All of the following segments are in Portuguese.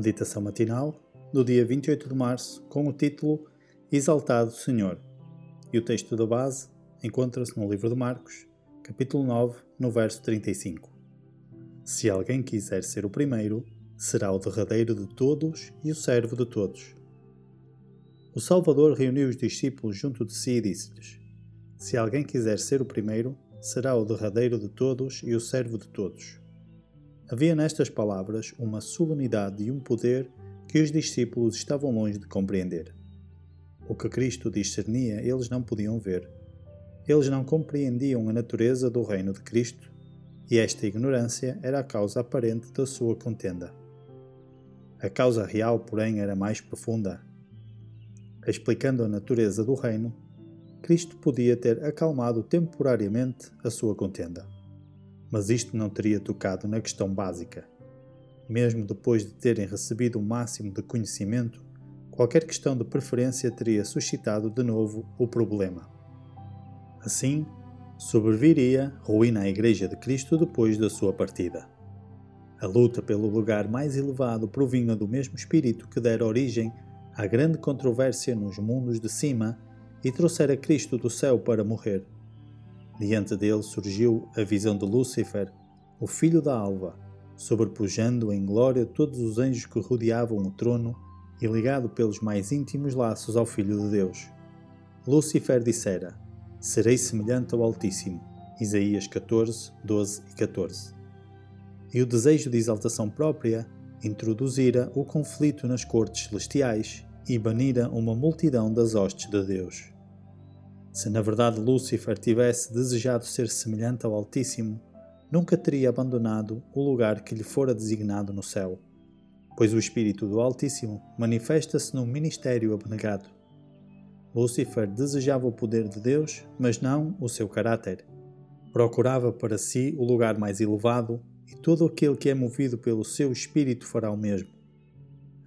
Meditação matinal do dia 28 de março com o título Exaltado Senhor. E o texto da base encontra-se no livro de Marcos, capítulo 9, no verso 35. Se alguém quiser ser o primeiro, será o derradeiro de todos e o servo de todos. O Salvador reuniu os discípulos junto de si e disse-lhes: Se alguém quiser ser o primeiro, será o derradeiro de todos e o servo de todos. Havia nestas palavras uma solenidade e um poder que os discípulos estavam longe de compreender. O que Cristo discernia eles não podiam ver. Eles não compreendiam a natureza do reino de Cristo, e esta ignorância era a causa aparente da sua contenda. A causa real, porém, era mais profunda. Explicando a natureza do reino, Cristo podia ter acalmado temporariamente a sua contenda mas isto não teria tocado na questão básica. Mesmo depois de terem recebido o máximo de conhecimento, qualquer questão de preferência teria suscitado de novo o problema. Assim, sobreviria ruína à Igreja de Cristo depois da sua partida. A luta pelo lugar mais elevado provinha do mesmo espírito que dera origem à grande controvérsia nos mundos de cima e trouxera Cristo do céu para morrer Diante dele surgiu a visão de Lúcifer, o filho da alva, sobrepujando em glória todos os anjos que rodeavam o trono e ligado pelos mais íntimos laços ao Filho de Deus. Lúcifer dissera: Serei semelhante ao Altíssimo. Isaías 14, 12 e 14. E o desejo de exaltação própria introduzira o conflito nas cortes celestiais e banira uma multidão das hostes de Deus. Se na verdade Lúcifer tivesse desejado ser semelhante ao Altíssimo, nunca teria abandonado o lugar que lhe fora designado no céu, pois o Espírito do Altíssimo manifesta-se num ministério abnegado. Lúcifer desejava o poder de Deus, mas não o seu caráter. Procurava para si o lugar mais elevado, e todo aquele que é movido pelo seu espírito fará o mesmo.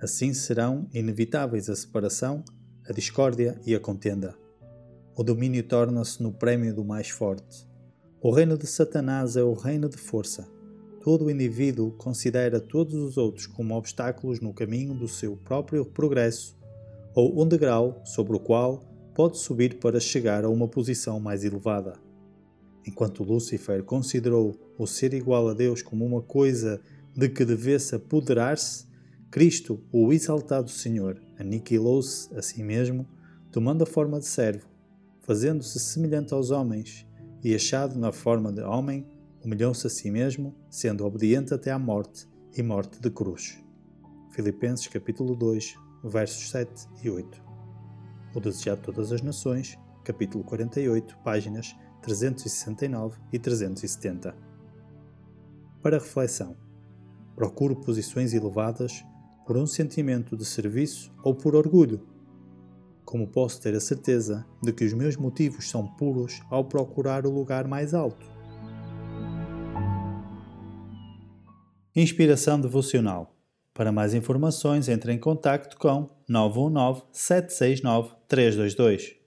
Assim serão inevitáveis a separação, a discórdia e a contenda. O domínio torna-se no prémio do mais forte. O reino de Satanás é o reino de força. Todo indivíduo considera todos os outros como obstáculos no caminho do seu próprio progresso ou um degrau sobre o qual pode subir para chegar a uma posição mais elevada. Enquanto Lúcifer considerou o ser igual a Deus como uma coisa de que devesse apoderar-se, Cristo, o exaltado Senhor, aniquilou-se a si mesmo, tomando a forma de servo fazendo-se semelhante aos homens, e achado na forma de homem, humilhou-se a si mesmo, sendo obediente até à morte e morte de cruz. Filipenses capítulo 2, versos 7 e 8. O Desejado de Todas as Nações, capítulo 48, páginas 369 e 370. Para reflexão, procuro posições elevadas por um sentimento de serviço ou por orgulho como posso ter a certeza de que os meus motivos são puros ao procurar o lugar mais alto? Inspiração Devocional. Para mais informações, entre em contato com 919 769 322.